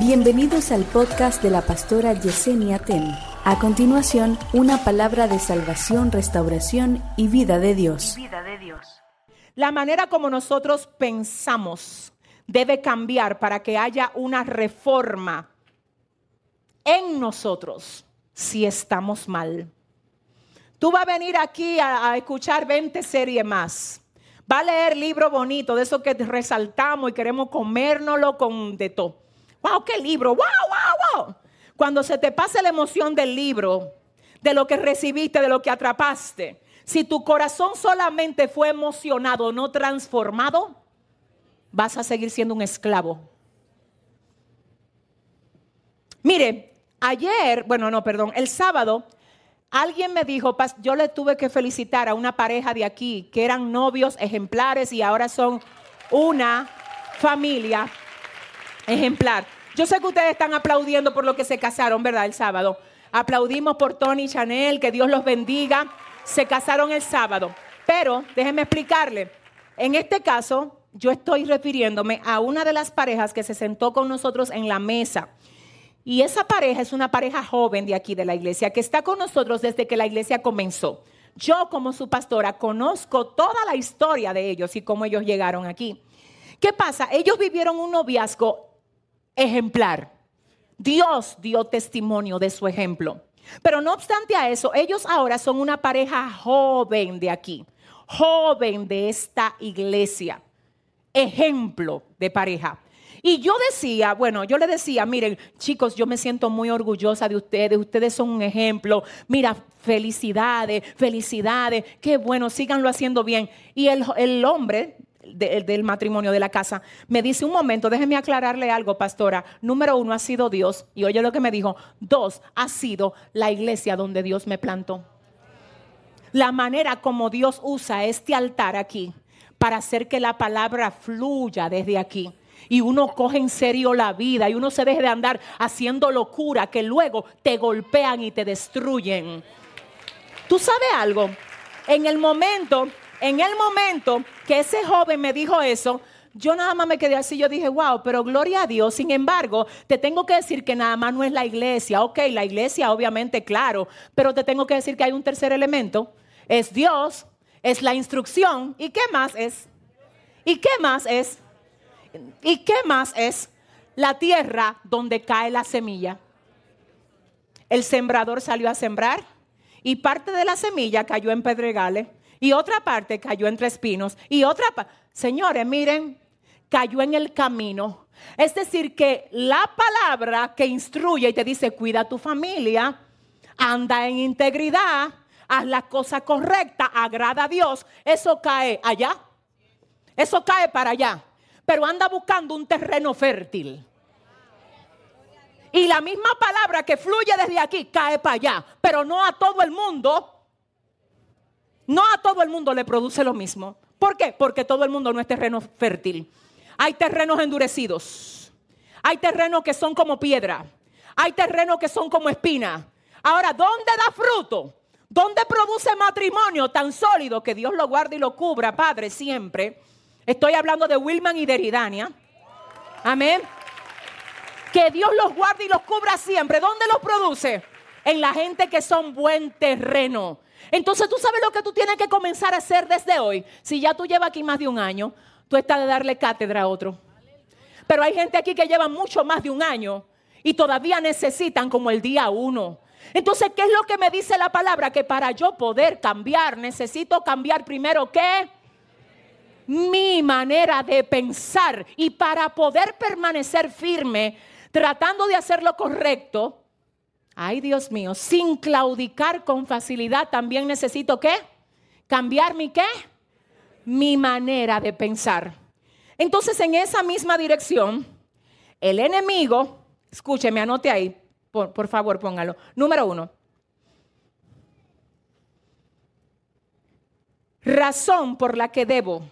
Bienvenidos al podcast de la pastora Yesenia Ten. A continuación, una palabra de salvación, restauración y vida de Dios. La manera como nosotros pensamos debe cambiar para que haya una reforma en nosotros si estamos mal. Tú vas a venir aquí a, a escuchar 20 series más. Va a leer libro bonito, de eso que resaltamos y queremos comérnoslo con de todo. ¡Wow, qué libro! ¡Wow, wow, wow! Cuando se te pase la emoción del libro, de lo que recibiste, de lo que atrapaste, si tu corazón solamente fue emocionado, no transformado, vas a seguir siendo un esclavo. Mire, ayer, bueno, no, perdón, el sábado, alguien me dijo, yo le tuve que felicitar a una pareja de aquí que eran novios ejemplares y ahora son una familia ejemplar. Yo sé que ustedes están aplaudiendo por lo que se casaron, ¿verdad? El sábado. Aplaudimos por Tony y Chanel, que Dios los bendiga. Se casaron el sábado. Pero déjenme explicarle. En este caso, yo estoy refiriéndome a una de las parejas que se sentó con nosotros en la mesa. Y esa pareja es una pareja joven de aquí de la iglesia que está con nosotros desde que la iglesia comenzó. Yo como su pastora conozco toda la historia de ellos y cómo ellos llegaron aquí. ¿Qué pasa? Ellos vivieron un noviazgo ejemplar. Dios dio testimonio de su ejemplo. Pero no obstante a eso, ellos ahora son una pareja joven de aquí, joven de esta iglesia, ejemplo de pareja. Y yo decía, bueno, yo le decía, miren, chicos, yo me siento muy orgullosa de ustedes, ustedes son un ejemplo, mira, felicidades, felicidades, qué bueno, síganlo haciendo bien. Y el, el hombre del matrimonio de la casa, me dice un momento, déjeme aclararle algo, pastora. Número uno ha sido Dios, y oye lo que me dijo. Dos, ha sido la iglesia donde Dios me plantó. La manera como Dios usa este altar aquí para hacer que la palabra fluya desde aquí. Y uno coge en serio la vida y uno se deje de andar haciendo locura que luego te golpean y te destruyen. ¿Tú sabes algo? En el momento en el momento que ese joven me dijo eso, yo nada más me quedé así, yo dije, wow, pero gloria a Dios. Sin embargo, te tengo que decir que nada más no es la iglesia. Ok, la iglesia obviamente, claro, pero te tengo que decir que hay un tercer elemento. Es Dios, es la instrucción. ¿Y qué más es? ¿Y qué más es? ¿Y qué más es? La tierra donde cae la semilla. El sembrador salió a sembrar y parte de la semilla cayó en pedregales y otra parte cayó entre espinos y otra parte, señores, miren, cayó en el camino. Es decir, que la palabra que instruye y te dice, cuida a tu familia, anda en integridad, haz la cosa correcta, agrada a Dios, eso cae allá. Eso cae para allá. Pero anda buscando un terreno fértil. Y la misma palabra que fluye desde aquí cae para allá. Pero no a todo el mundo no a todo el mundo le produce lo mismo. ¿Por qué? Porque todo el mundo no es terreno fértil. Hay terrenos endurecidos. Hay terrenos que son como piedra. Hay terrenos que son como espina. Ahora, ¿dónde da fruto? ¿Dónde produce matrimonio tan sólido que Dios lo guarde y lo cubra, Padre, siempre? Estoy hablando de Wilman y de Eridania. Amén. Que Dios los guarde y los cubra siempre. ¿Dónde los produce? En la gente que son buen terreno entonces tú sabes lo que tú tienes que comenzar a hacer desde hoy. Si ya tú llevas aquí más de un año, tú estás de darle cátedra a otro. Pero hay gente aquí que lleva mucho más de un año y todavía necesitan como el día uno. Entonces, ¿qué es lo que me dice la palabra? Que para yo poder cambiar, necesito cambiar primero qué? Mi manera de pensar. Y para poder permanecer firme, tratando de hacer lo correcto, Ay, Dios mío, sin claudicar con facilidad, también necesito qué? Cambiar mi qué? Mi manera de pensar. Entonces, en esa misma dirección, el enemigo, escúcheme, anote ahí, por, por favor, póngalo. Número uno. Razón por la que debo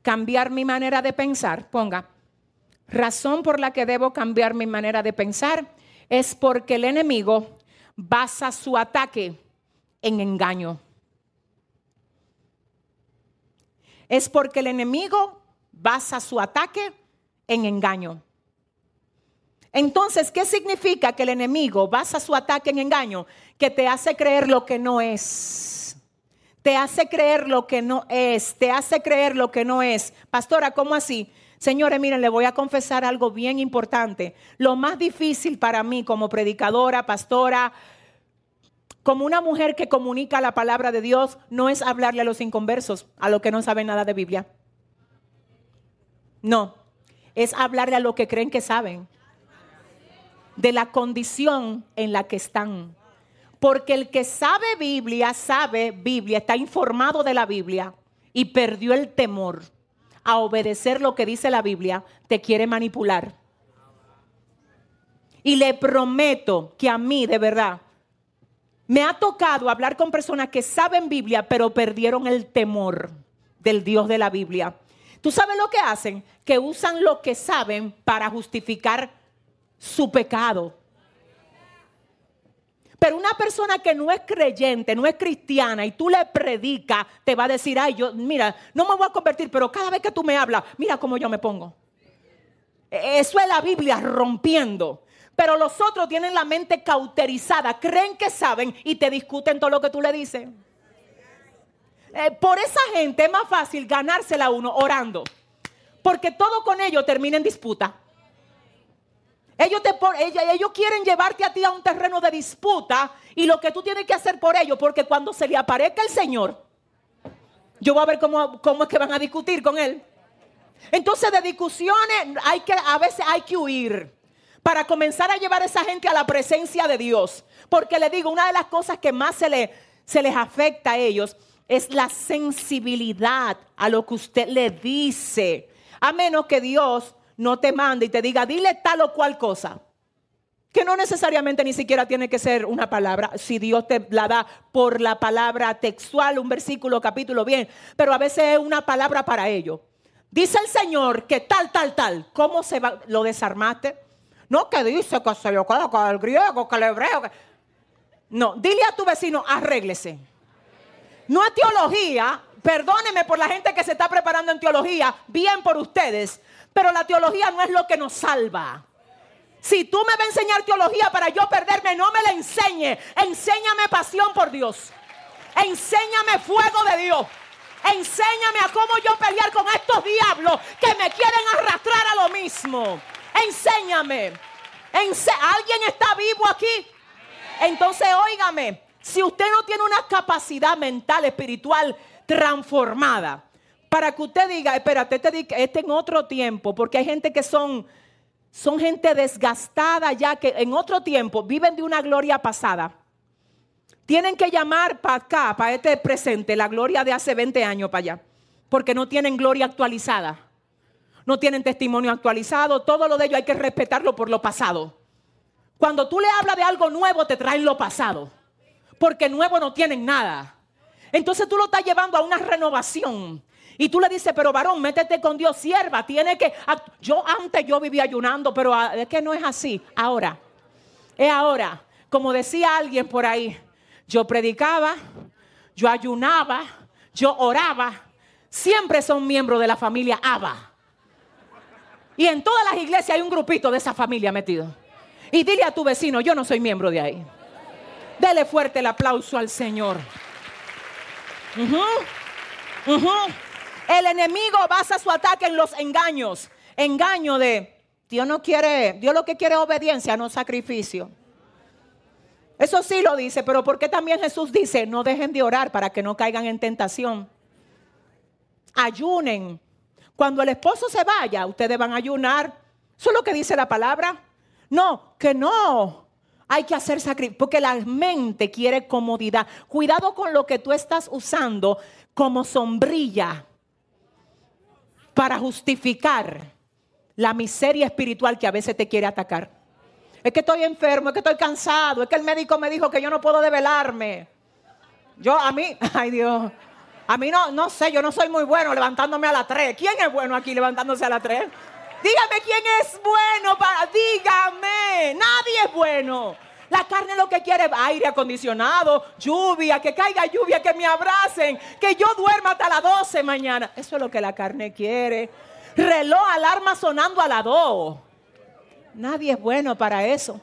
cambiar mi manera de pensar, ponga, razón por la que debo cambiar mi manera de pensar es porque el enemigo basa su ataque en engaño. Es porque el enemigo basa su ataque en engaño. Entonces, ¿qué significa que el enemigo basa su ataque en engaño? Que te hace creer lo que no es. Te hace creer lo que no es. Te hace creer lo que no es. Pastora, ¿cómo así? Señores, miren, le voy a confesar algo bien importante. Lo más difícil para mí como predicadora, pastora, como una mujer que comunica la palabra de Dios, no es hablarle a los inconversos, a los que no saben nada de Biblia. No, es hablarle a los que creen que saben de la condición en la que están. Porque el que sabe Biblia, sabe Biblia, está informado de la Biblia y perdió el temor a obedecer lo que dice la Biblia, te quiere manipular. Y le prometo que a mí, de verdad, me ha tocado hablar con personas que saben Biblia, pero perdieron el temor del Dios de la Biblia. ¿Tú sabes lo que hacen? Que usan lo que saben para justificar su pecado. Pero una persona que no es creyente, no es cristiana y tú le predicas, te va a decir, ay, yo, mira, no me voy a convertir, pero cada vez que tú me hablas, mira cómo yo me pongo. E, eso es la Biblia rompiendo. Pero los otros tienen la mente cauterizada, creen que saben y te discuten todo lo que tú le dices. Eh, por esa gente es más fácil ganársela uno orando. Porque todo con ellos termina en disputa. Ellos, te, ellos quieren llevarte a ti a un terreno de disputa y lo que tú tienes que hacer por ellos, porque cuando se le aparezca el Señor, yo voy a ver cómo, cómo es que van a discutir con Él. Entonces de discusiones hay que, a veces hay que huir para comenzar a llevar a esa gente a la presencia de Dios. Porque le digo, una de las cosas que más se, le, se les afecta a ellos es la sensibilidad a lo que usted le dice. A menos que Dios no te mande y te diga, dile tal o cual cosa. Que no necesariamente ni siquiera tiene que ser una palabra, si Dios te la da por la palabra textual, un versículo, capítulo, bien, pero a veces es una palabra para ello. Dice el Señor que tal, tal, tal, ¿cómo se va? ¿Lo desarmaste? No, que dice que se yo, que el griego, que el hebreo. No, dile a tu vecino, arréglese. No es teología, perdóneme por la gente que se está preparando en teología, bien por ustedes, pero la teología no es lo que nos salva. Si tú me vas a enseñar teología para yo perderme, no me la enseñe. Enséñame pasión por Dios. Enséñame fuego de Dios. Enséñame a cómo yo pelear con estos diablos que me quieren arrastrar a lo mismo. Enséñame. ¿Alguien está vivo aquí? Entonces, óigame, si usted no tiene una capacidad mental, espiritual transformada, para que usted diga, espérate, este, este en otro tiempo, porque hay gente que son, son gente desgastada ya, que en otro tiempo viven de una gloria pasada. Tienen que llamar para acá, para este presente, la gloria de hace 20 años para allá, porque no tienen gloria actualizada, no tienen testimonio actualizado, todo lo de ellos hay que respetarlo por lo pasado. Cuando tú le hablas de algo nuevo, te traen lo pasado, porque nuevo no tienen nada. Entonces tú lo estás llevando a una renovación. Y tú le dices, pero varón, métete con Dios, sierva, tiene que... Yo antes yo vivía ayunando, pero es que no es así. Ahora, es ahora. Como decía alguien por ahí, yo predicaba, yo ayunaba, yo oraba. Siempre son miembros de la familia Abba. Y en todas las iglesias hay un grupito de esa familia metido. Y dile a tu vecino, yo no soy miembro de ahí. Dele fuerte el aplauso al Señor. El enemigo basa su ataque en los engaños. Engaño de Dios no quiere, Dios lo que quiere es obediencia, no sacrificio. Eso sí lo dice, pero ¿por qué también Jesús dice, no dejen de orar para que no caigan en tentación? Ayunen. Cuando el esposo se vaya, ustedes van a ayunar. Eso es lo que dice la palabra. No, que no. Hay que hacer sacrificio, porque la mente quiere comodidad. Cuidado con lo que tú estás usando como sombrilla para justificar la miseria espiritual que a veces te quiere atacar. Es que estoy enfermo, es que estoy cansado, es que el médico me dijo que yo no puedo develarme. Yo a mí, ay Dios, a mí no, no sé, yo no soy muy bueno levantándome a las tres. ¿Quién es bueno aquí levantándose a las tres? Dígame quién es bueno para, dígame, nadie es bueno. La carne lo que quiere es aire acondicionado, lluvia, que caiga lluvia, que me abracen, que yo duerma hasta las 12 mañana. Eso es lo que la carne quiere. Reloj, alarma sonando a las 2. Nadie es bueno para eso.